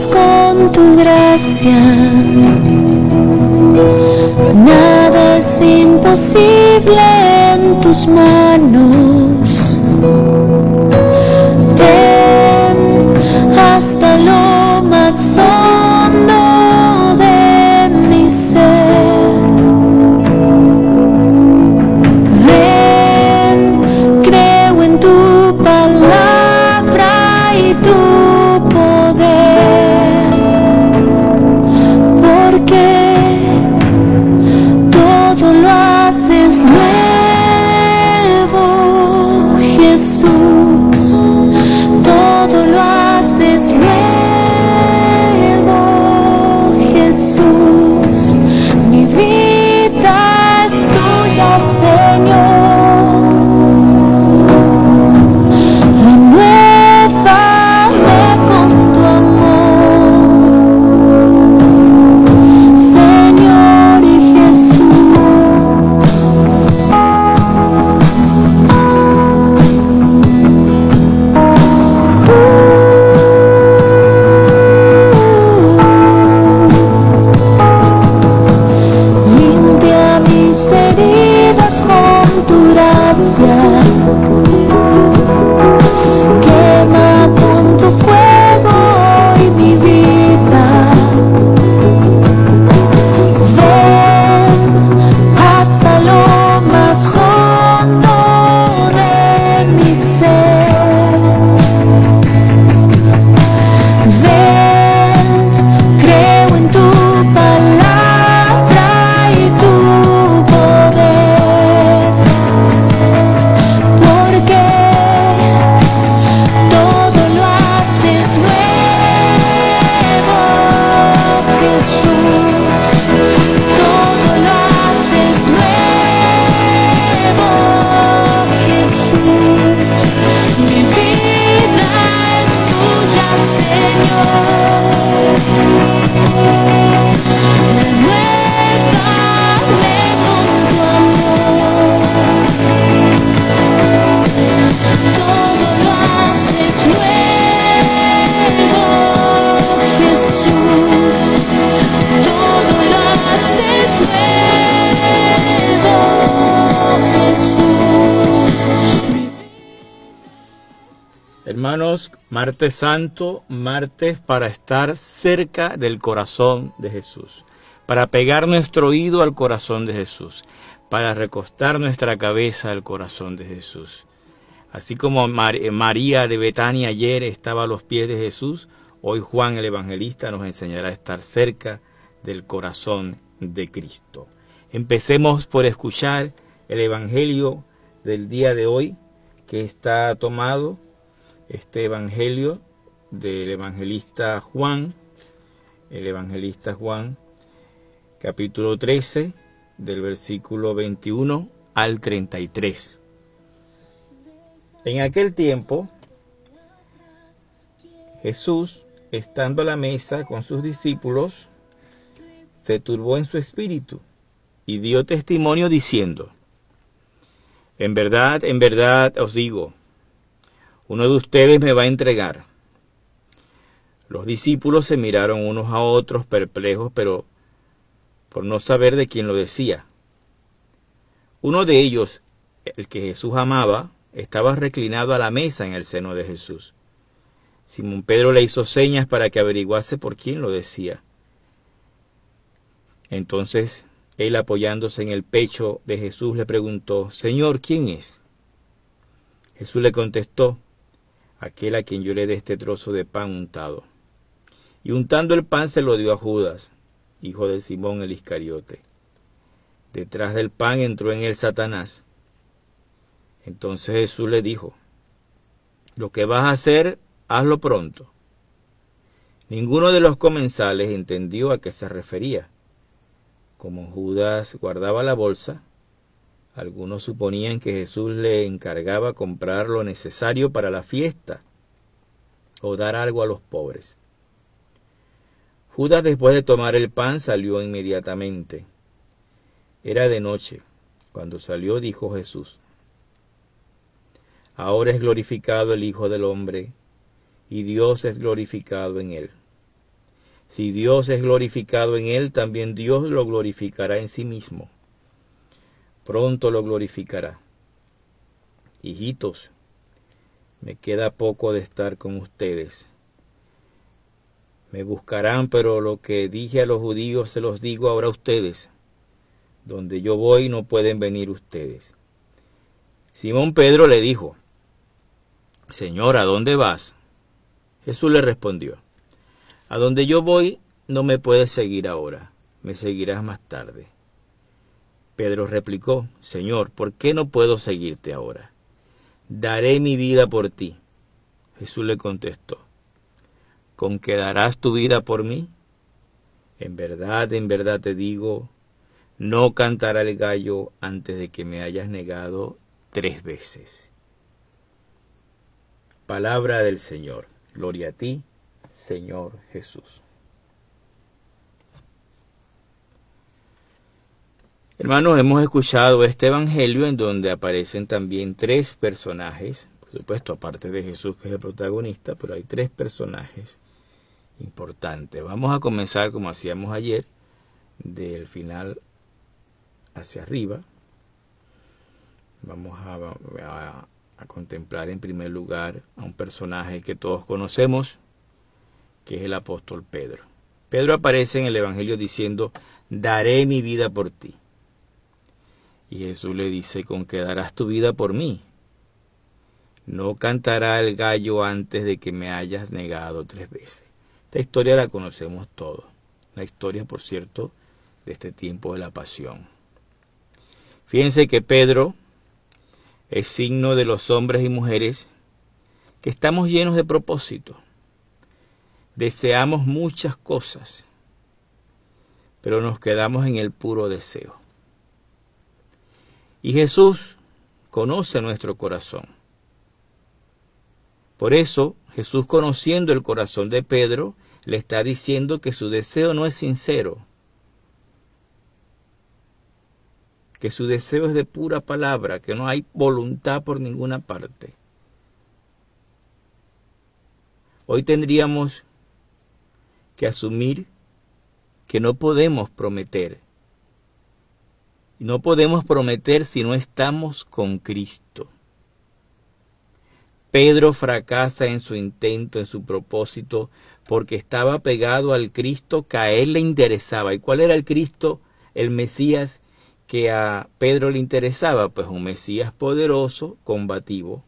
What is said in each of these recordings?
con tu gracia. Nada es imposible en tus manos. Martes santo, martes para estar cerca del corazón de Jesús, para pegar nuestro oído al corazón de Jesús, para recostar nuestra cabeza al corazón de Jesús. Así como eh, María de Betania ayer estaba a los pies de Jesús, hoy Juan el Evangelista nos enseñará a estar cerca del corazón de Cristo. Empecemos por escuchar el Evangelio del día de hoy, que está tomado este evangelio del evangelista Juan, el evangelista Juan, capítulo 13, del versículo 21 al 33. En aquel tiempo, Jesús, estando a la mesa con sus discípulos, se turbó en su espíritu y dio testimonio diciendo, En verdad, en verdad os digo, uno de ustedes me va a entregar. Los discípulos se miraron unos a otros perplejos, pero por no saber de quién lo decía. Uno de ellos, el que Jesús amaba, estaba reclinado a la mesa en el seno de Jesús. Simón Pedro le hizo señas para que averiguase por quién lo decía. Entonces él apoyándose en el pecho de Jesús le preguntó, Señor, ¿quién es? Jesús le contestó, aquel a quien yo le dé este trozo de pan untado. Y untando el pan se lo dio a Judas, hijo de Simón el Iscariote. Detrás del pan entró en él Satanás. Entonces Jesús le dijo, lo que vas a hacer, hazlo pronto. Ninguno de los comensales entendió a qué se refería. Como Judas guardaba la bolsa, algunos suponían que Jesús le encargaba comprar lo necesario para la fiesta o dar algo a los pobres. Judas después de tomar el pan salió inmediatamente. Era de noche. Cuando salió dijo Jesús, Ahora es glorificado el Hijo del Hombre, y Dios es glorificado en él. Si Dios es glorificado en él, también Dios lo glorificará en sí mismo. Pronto lo glorificará. Hijitos, me queda poco de estar con ustedes. Me buscarán, pero lo que dije a los judíos se los digo ahora a ustedes. Donde yo voy no pueden venir ustedes. Simón Pedro le dijo, Señor, ¿a dónde vas? Jesús le respondió, A donde yo voy no me puedes seguir ahora, me seguirás más tarde. Pedro replicó, Señor, ¿por qué no puedo seguirte ahora? Daré mi vida por ti. Jesús le contestó, ¿con qué darás tu vida por mí? En verdad, en verdad te digo, no cantará el gallo antes de que me hayas negado tres veces. Palabra del Señor. Gloria a ti, Señor Jesús. Hermanos, hemos escuchado este Evangelio en donde aparecen también tres personajes, por supuesto, aparte de Jesús que es el protagonista, pero hay tres personajes importantes. Vamos a comenzar como hacíamos ayer, del final hacia arriba. Vamos a, contemplar en primer lugar a un personaje que todos conocemos, que es el apóstol Pedro. Pedro aparece en el Evangelio diciendo, daré mi vida por ti. Y Jesús le dice, con que darás tu vida por mí. No cantará el gallo antes de que me hayas negado tres veces. Esta historia la conocemos todos. La historia, por cierto, de este tiempo de la pasión. Fíjense que Pedro es signo de los hombres y mujeres que estamos llenos de propósito. Deseamos muchas cosas, pero nos quedamos en el puro deseo. Y Jesús conoce nuestro corazón. Por eso Jesús conociendo el corazón de Pedro, le está diciendo que su deseo no es sincero, que su deseo es de pura palabra, que no hay voluntad por ninguna parte. Hoy tendríamos que asumir que no podemos prometer. No podemos prometer si no estamos con Cristo. Pedro fracasa en su intento, en su propósito, porque estaba pegado al Cristo que a él le interesaba. ¿Y cuál era el Cristo, el Mesías que a Pedro le interesaba? Pues un Mesías poderoso, combativo.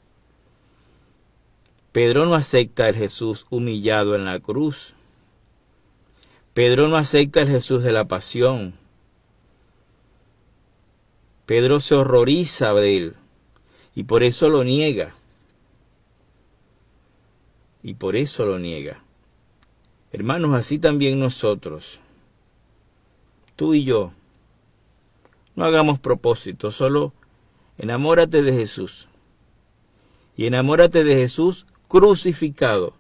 Pedro no acepta el Jesús humillado en la cruz. Pedro no acepta el Jesús de la pasión. Pedro se horroriza de él y por eso lo niega. Y por eso lo niega. Hermanos, así también nosotros, tú y yo, no hagamos propósito, solo enamórate de Jesús. Y enamórate de Jesús crucificado.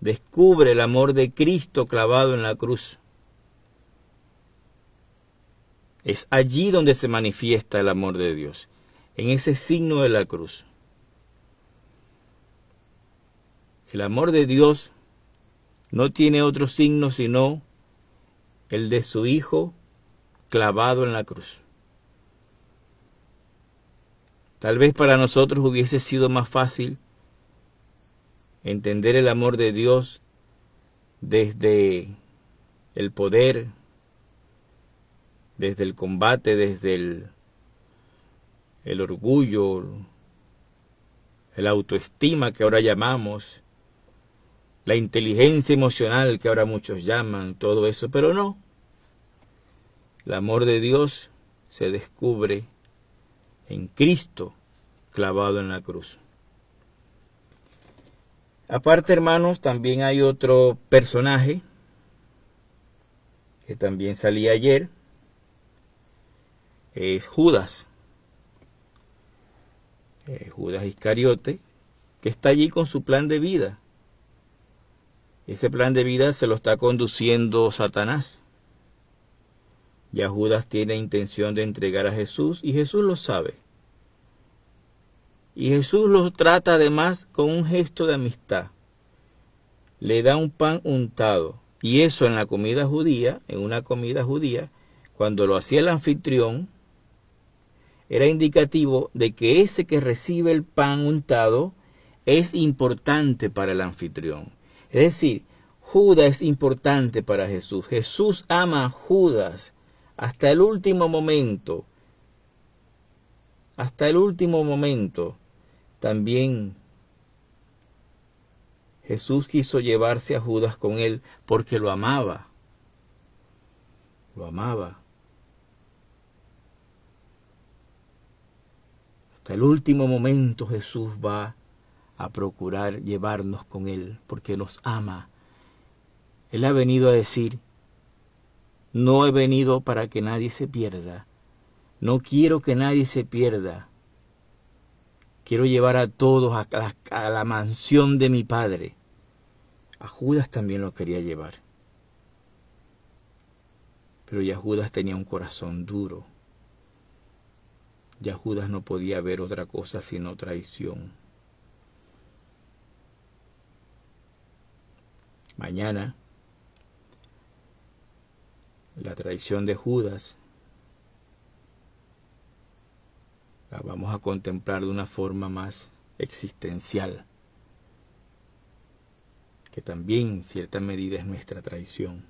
Descubre el amor de Cristo clavado en la cruz. Es allí donde se manifiesta el amor de Dios, en ese signo de la cruz. El amor de Dios no tiene otro signo sino el de su Hijo clavado en la cruz. Tal vez para nosotros hubiese sido más fácil entender el amor de Dios desde el poder, desde el combate, desde el, el orgullo, el autoestima que ahora llamamos, la inteligencia emocional que ahora muchos llaman, todo eso, pero no. El amor de Dios se descubre en Cristo clavado en la cruz. Aparte, hermanos, también hay otro personaje que también salía ayer. Es Judas. Eh, Judas Iscariote, que está allí con su plan de vida. Ese plan de vida se lo está conduciendo Satanás. Ya Judas tiene intención de entregar a Jesús y Jesús lo sabe. Y Jesús los trata además con un gesto de amistad. Le da un pan untado. Y eso en la comida judía, en una comida judía, cuando lo hacía el anfitrión, era indicativo de que ese que recibe el pan untado es importante para el anfitrión. Es decir, Judas es importante para Jesús. Jesús ama a Judas hasta el último momento. Hasta el último momento. También Jesús quiso llevarse a Judas con él porque lo amaba. Lo amaba. Hasta el último momento Jesús va a procurar llevarnos con Él porque nos ama. Él ha venido a decir, no he venido para que nadie se pierda. No quiero que nadie se pierda. Quiero llevar a todos a la, a la mansión de mi Padre. A Judas también lo quería llevar. Pero ya Judas tenía un corazón duro. Ya Judas no podía ver otra cosa sino traición. Mañana, la traición de Judas la vamos a contemplar de una forma más existencial, que también en cierta medida es nuestra traición.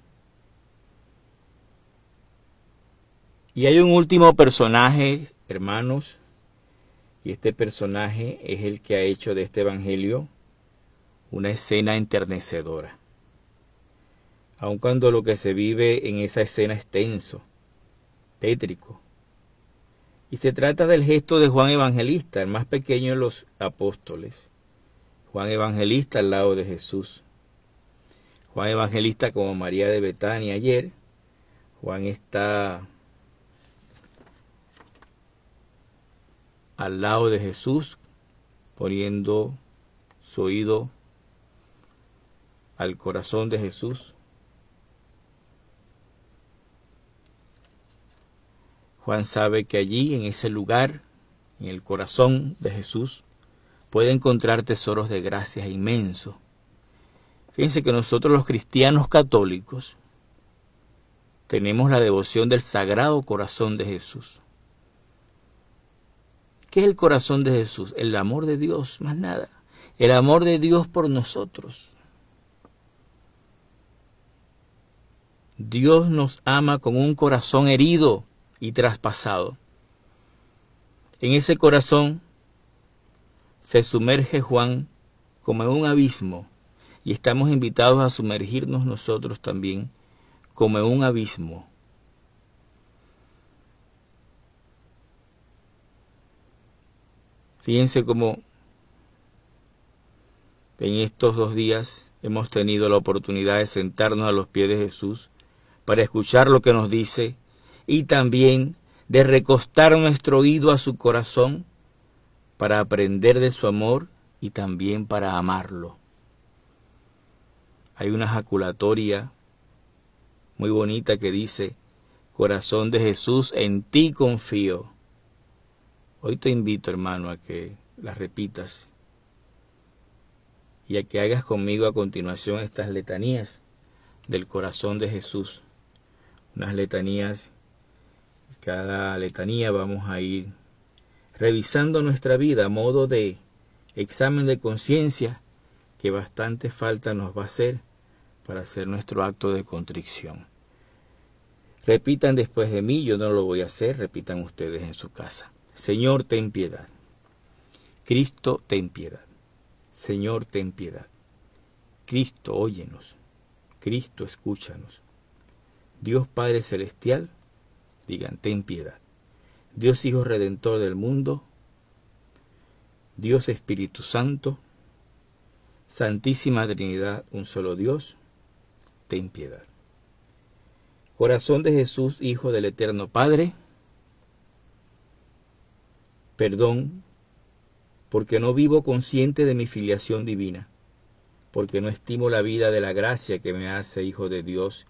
Y hay un último personaje, hermanos, y este personaje es el que ha hecho de este Evangelio una escena enternecedora. Aun cuando lo que se vive en esa escena es tenso, tétrico. Y se trata del gesto de Juan Evangelista, el más pequeño de los apóstoles. Juan Evangelista al lado de Jesús. Juan Evangelista como María de Betania ayer. Juan está al lado de Jesús, poniendo su oído al corazón de Jesús. Juan sabe que allí, en ese lugar, en el corazón de Jesús, puede encontrar tesoros de gracia inmensos. Fíjense que nosotros los cristianos católicos tenemos la devoción del Sagrado Corazón de Jesús. ¿Qué es el corazón de Jesús? El amor de Dios, más nada. El amor de Dios por nosotros. Dios nos ama con un corazón herido y traspasado. En ese corazón se sumerge Juan como en un abismo y estamos invitados a sumergirnos nosotros también como en un abismo Fíjense cómo en estos dos días hemos tenido la oportunidad de sentarnos a los pies de Jesús para escuchar lo que nos dice y también de recostar nuestro oído a su corazón para aprender de su amor y también para amarlo. Hay una jaculatoria muy bonita que dice, Corazón de Jesús, en ti confío. Hoy te invito, hermano, a que la repitas y a que hagas conmigo a continuación estas letanías del corazón de Jesús. Unas letanías, cada letanía vamos a ir revisando nuestra vida a modo de examen de conciencia que bastante falta nos va a hacer para hacer nuestro acto de contrición. Repitan después de mí, yo no lo voy a hacer, repitan ustedes en su casa. Señor, ten piedad. Cristo, ten piedad. Señor, ten piedad. Cristo, óyenos. Cristo, escúchanos. Dios Padre Celestial, digan, ten piedad. Dios Hijo Redentor del mundo, Dios Espíritu Santo, Santísima Trinidad, un solo Dios, ten piedad. Corazón de Jesús, Hijo del Eterno Padre, perdón porque no vivo consciente de mi filiación divina, porque no estimo la vida de la gracia que me hace hijo de Dios,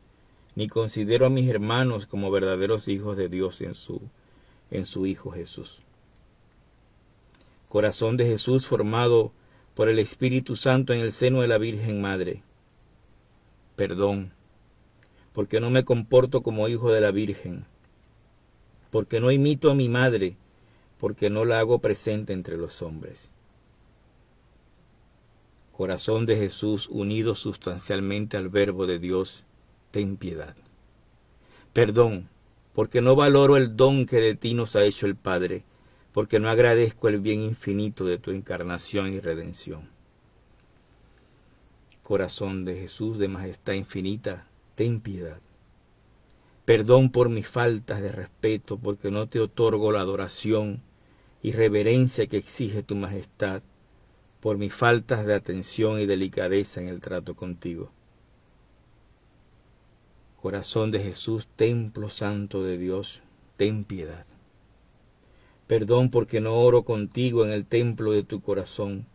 ni considero a mis hermanos como verdaderos hijos de Dios en su, en su Hijo Jesús. Corazón de Jesús formado por el Espíritu Santo en el seno de la Virgen Madre. Perdón, porque no me comporto como hijo de la Virgen, porque no imito a mi madre, porque no la hago presente entre los hombres. Corazón de Jesús unido sustancialmente al Verbo de Dios, ten piedad. Perdón, porque no valoro el don que de ti nos ha hecho el Padre, porque no agradezco el bien infinito de tu encarnación y redención. Corazón de Jesús de majestad infinita, ten piedad. Perdón por mis faltas de respeto, porque no te otorgo la adoración y reverencia que exige tu majestad, por mis faltas de atención y delicadeza en el trato contigo. Corazón de Jesús, templo santo de Dios, ten piedad. Perdón porque no oro contigo en el templo de tu corazón,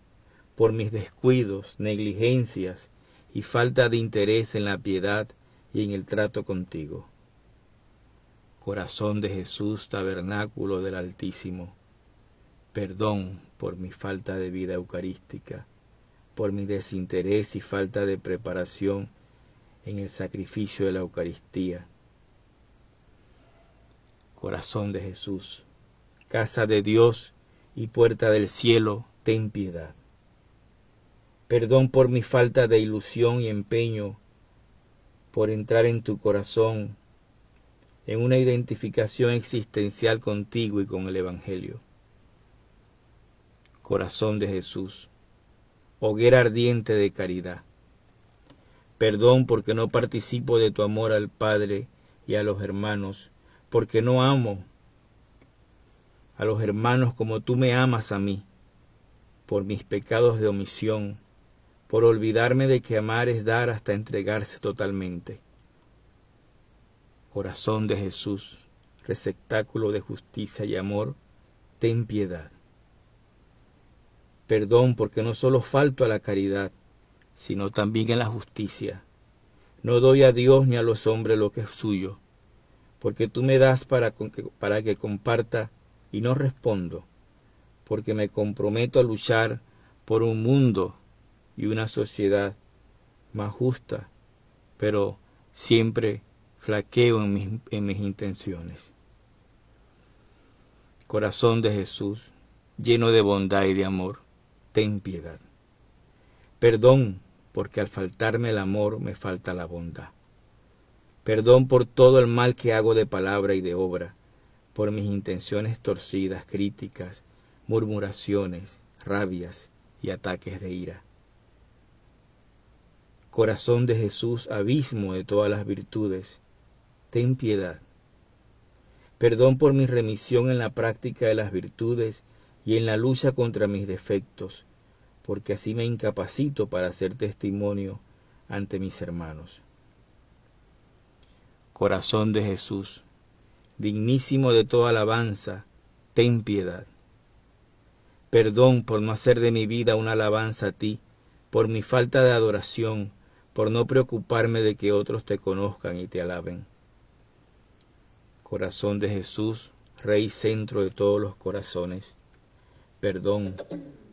por mis descuidos, negligencias y falta de interés en la piedad y en el trato contigo. Corazón de Jesús, tabernáculo del Altísimo, perdón por mi falta de vida eucarística, por mi desinterés y falta de preparación en el sacrificio de la Eucaristía. Corazón de Jesús, casa de Dios y puerta del cielo, ten piedad. Perdón por mi falta de ilusión y empeño por entrar en tu corazón en una identificación existencial contigo y con el Evangelio. Corazón de Jesús, hoguera ardiente de caridad Perdón porque no participo de tu amor al Padre y a los hermanos, porque no amo a los hermanos como tú me amas a mí, por mis pecados de omisión, por olvidarme de que amar es dar hasta entregarse totalmente. Corazón de Jesús, receptáculo de justicia y amor, ten piedad. Perdón porque no solo falto a la caridad, sino también en la justicia. No doy a Dios ni a los hombres lo que es suyo, porque tú me das para, que, para que comparta y no respondo, porque me comprometo a luchar por un mundo y una sociedad más justa, pero siempre flaqueo en mis, en mis intenciones. Corazón de Jesús, lleno de bondad y de amor, ten piedad. Perdón porque al faltarme el amor me falta la bondad. Perdón por todo el mal que hago de palabra y de obra, por mis intenciones torcidas, críticas, murmuraciones, rabias y ataques de ira. Corazón de Jesús, abismo de todas las virtudes, ten piedad. Perdón por mi remisión en la práctica de las virtudes y en la lucha contra mis defectos, porque así me incapacito para hacer testimonio ante mis hermanos. Corazón de Jesús, dignísimo de toda alabanza, ten piedad. Perdón por no hacer de mi vida una alabanza a ti, por mi falta de adoración, por no preocuparme de que otros te conozcan y te alaben. Corazón de Jesús, Rey centro de todos los corazones, perdón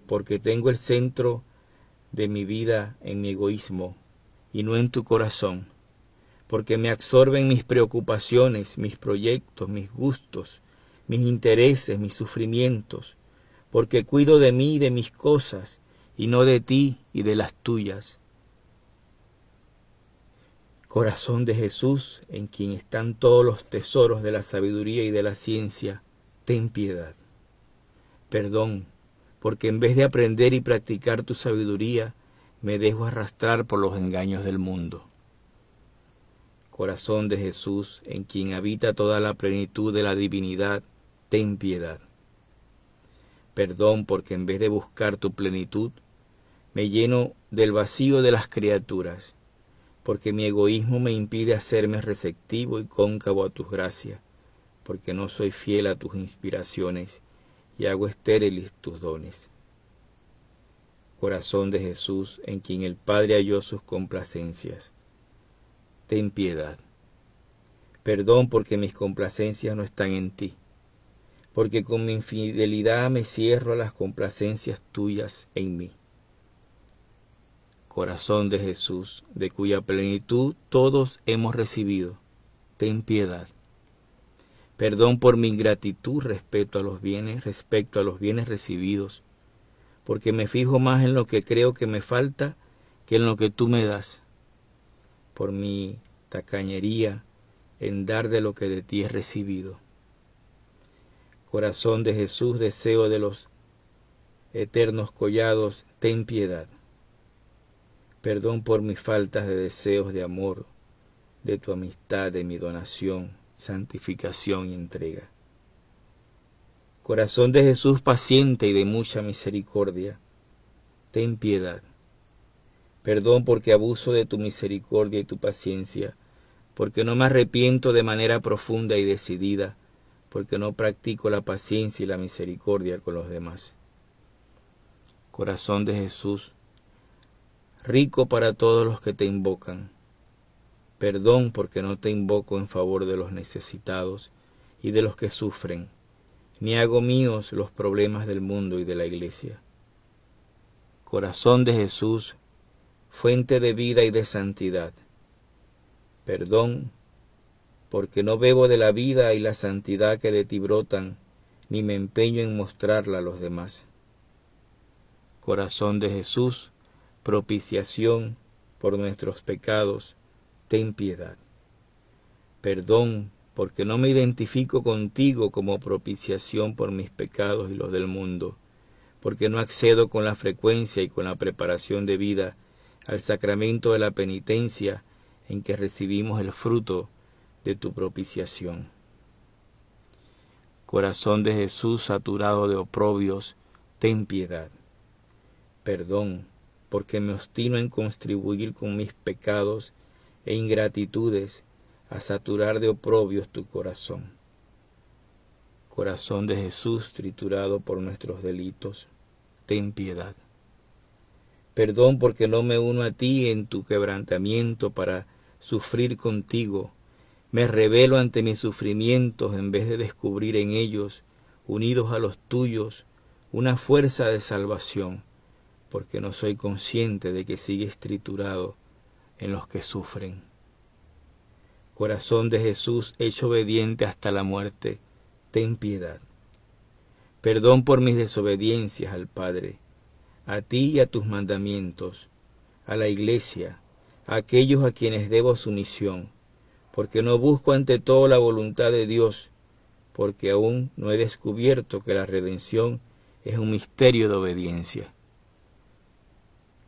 porque tengo el centro de mi vida en mi egoísmo y no en tu corazón, porque me absorben mis preocupaciones, mis proyectos, mis gustos, mis intereses, mis sufrimientos, porque cuido de mí y de mis cosas, y no de ti y de las tuyas. Corazón de Jesús, en quien están todos los tesoros de la sabiduría y de la ciencia, ten piedad. Perdón porque en vez de aprender y practicar tu sabiduría, me dejo arrastrar por los engaños del mundo. Corazón de Jesús, en quien habita toda la plenitud de la divinidad, ten piedad. Perdón porque en vez de buscar tu plenitud, me lleno del vacío de las criaturas, porque mi egoísmo me impide hacerme receptivo y cóncavo a tus gracias, porque no soy fiel a tus inspiraciones y hago estériles tus dones. Corazón de Jesús, en quien el Padre halló sus complacencias, ten piedad. Perdón porque mis complacencias no están en ti, porque con mi infidelidad me cierro a las complacencias tuyas en mí corazón de Jesús, de cuya plenitud todos hemos recibido, ten piedad. Perdón por mi ingratitud respecto a los bienes, respecto a los bienes recibidos, porque me fijo más en lo que creo que me falta que en lo que tú me das. Por mi tacañería en dar de lo que de ti he recibido. Corazón de Jesús, deseo de los eternos collados, ten piedad perdón por mis faltas de deseos de amor, de tu amistad, de mi donación, santificación y entrega. Corazón de Jesús paciente y de mucha misericordia, ten piedad. Perdón porque abuso de tu misericordia y tu paciencia, porque no me arrepiento de manera profunda y decidida, porque no practico la paciencia y la misericordia con los demás. Corazón de Jesús, rico para todos los que te invocan. Perdón porque no te invoco en favor de los necesitados y de los que sufren, ni hago míos los problemas del mundo y de la iglesia. Corazón de Jesús, fuente de vida y de santidad. Perdón porque no bebo de la vida y la santidad que de ti brotan, ni me empeño en mostrarla a los demás. Corazón de Jesús, propiciación por nuestros pecados, ten piedad. Perdón, porque no me identifico contigo como propiciación por mis pecados y los del mundo, porque no accedo con la frecuencia y con la preparación de vida al sacramento de la penitencia en que recibimos el fruto de tu propiciación. Corazón de Jesús saturado de oprobios, ten piedad. Perdón, porque me obstino en contribuir con mis pecados e ingratitudes a saturar de oprobios tu corazón. Corazón de Jesús triturado por nuestros delitos, ten piedad. Perdón porque no me uno a ti en tu quebrantamiento para sufrir contigo. Me revelo ante mis sufrimientos en vez de descubrir en ellos, unidos a los tuyos, una fuerza de salvación porque no soy consciente de que sigues triturado en los que sufren. Corazón de Jesús, hecho obediente hasta la muerte, ten piedad. Perdón por mis desobediencias al Padre, a ti y a tus mandamientos, a la Iglesia, a aquellos a quienes debo sumisión, porque no busco ante todo la voluntad de Dios, porque aún no he descubierto que la redención es un misterio de obediencia.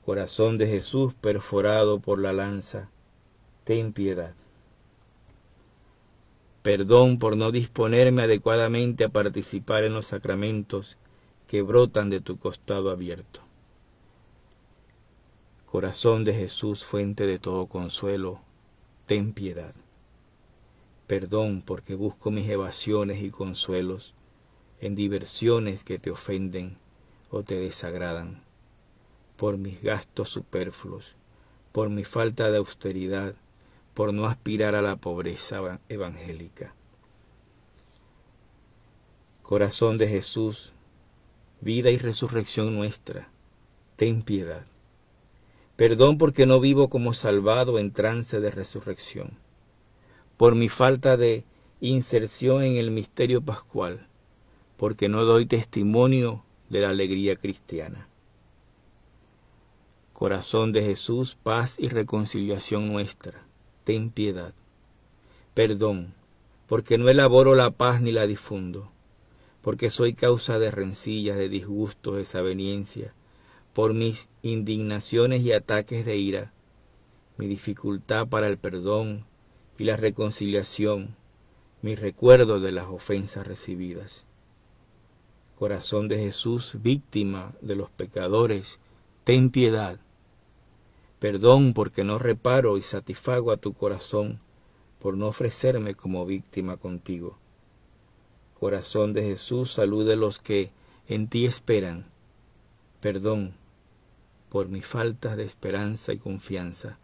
Corazón de Jesús perforado por la lanza, ten piedad. Perdón por no disponerme adecuadamente a participar en los sacramentos que brotan de tu costado abierto. Corazón de Jesús, fuente de todo consuelo, ten piedad. Perdón porque busco mis evasiones y consuelos en diversiones que te ofenden o te desagradan por mis gastos superfluos, por mi falta de austeridad, por no aspirar a la pobreza evangélica. Corazón de Jesús, vida y resurrección nuestra, ten piedad. Perdón porque no vivo como salvado en trance de resurrección, por mi falta de inserción en el misterio pascual, porque no doy testimonio de la alegría cristiana. Corazón de Jesús, paz y reconciliación nuestra, ten piedad. Perdón, porque no elaboro la paz ni la difundo, porque soy causa de rencillas, de disgustos, desaveniencia, por mis indignaciones y ataques de ira, mi dificultad para el perdón y la reconciliación, mi recuerdo de las ofensas recibidas. Corazón de Jesús, víctima de los pecadores, ten piedad. Perdón porque no reparo y satisfago a tu corazón por no ofrecerme como víctima contigo. Corazón de Jesús, salude a los que en ti esperan. Perdón por mis faltas de esperanza y confianza,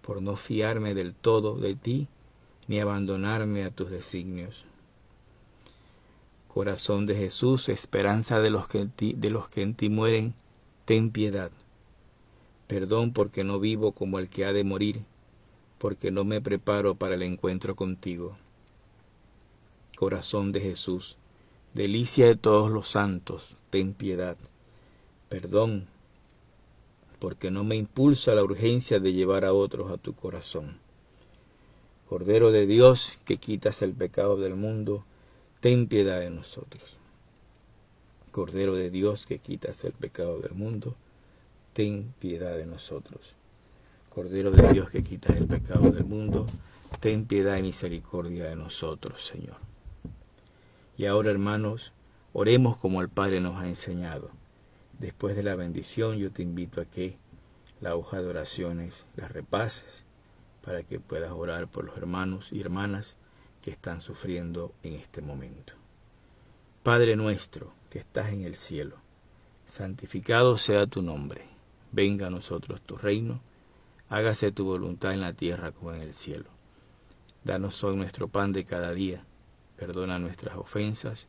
por no fiarme del todo de ti ni abandonarme a tus designios. Corazón de Jesús, esperanza de los que de los que en ti mueren, ten piedad. Perdón porque no vivo como el que ha de morir, porque no me preparo para el encuentro contigo. Corazón de Jesús, delicia de todos los santos, ten piedad. Perdón porque no me impulsa la urgencia de llevar a otros a tu corazón. Cordero de Dios, que quitas el pecado del mundo, ten piedad de nosotros. Cordero de Dios, que quitas el pecado del mundo, ten piedad de nosotros. Cordero de Dios, que quitas el pecado del mundo, ten piedad y misericordia de nosotros, Señor. Y ahora, hermanos, oremos como el Padre nos ha enseñado. Después de la bendición, yo te invito a que la hoja de oraciones la repases para que puedas orar por los hermanos y hermanas que están sufriendo en este momento. Padre nuestro que estás en el cielo, santificado sea tu nombre, venga a nosotros tu reino, hágase tu voluntad en la tierra como en el cielo. Danos hoy nuestro pan de cada día, perdona nuestras ofensas,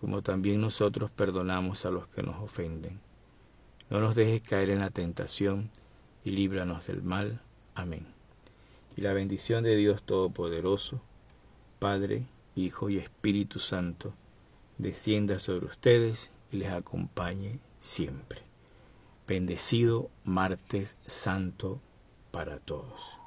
como también nosotros perdonamos a los que nos ofenden. No nos dejes caer en la tentación y líbranos del mal. Amén. Y la bendición de Dios Todopoderoso, Padre, Hijo y Espíritu Santo, descienda sobre ustedes y les acompañe siempre. Bendecido martes santo para todos.